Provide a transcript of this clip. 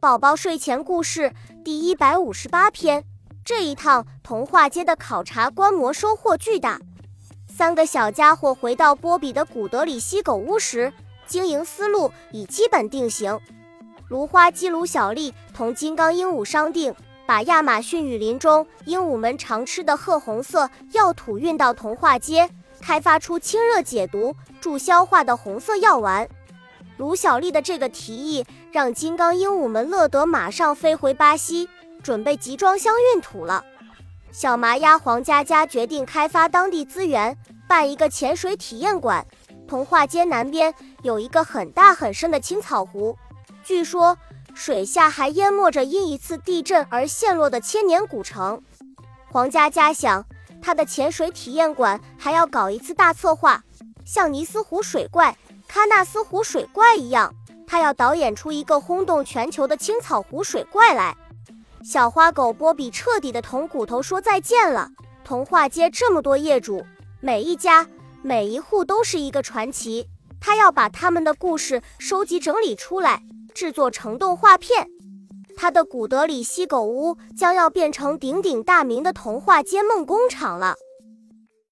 宝宝睡前故事第一百五十八篇。这一趟童话街的考察观摩收获巨大。三个小家伙回到波比的古德里希狗屋时，经营思路已基本定型。芦花基鲁小丽同金刚鹦鹉商定，把亚马逊雨林中鹦鹉们常吃的褐红色药土运到童话街，开发出清热解毒、助消化的红色药丸。卢小丽的这个提议让金刚鹦鹉们乐得马上飞回巴西，准备集装箱运土了。小麻鸭黄佳佳决定开发当地资源，办一个潜水体验馆。童话街南边有一个很大很深的青草湖，据说水下还淹没着因一次地震而陷落的千年古城。黄佳佳想，他的潜水体验馆还要搞一次大策划，像尼斯湖水怪。喀纳斯湖水怪一样，他要导演出一个轰动全球的青草湖水怪来。小花狗波比彻底的同骨头说再见了。童话街这么多业主，每一家每一户都是一个传奇。他要把他们的故事收集整理出来，制作成动画片。他的古德里希狗屋将要变成鼎鼎大名的童话街梦工厂了。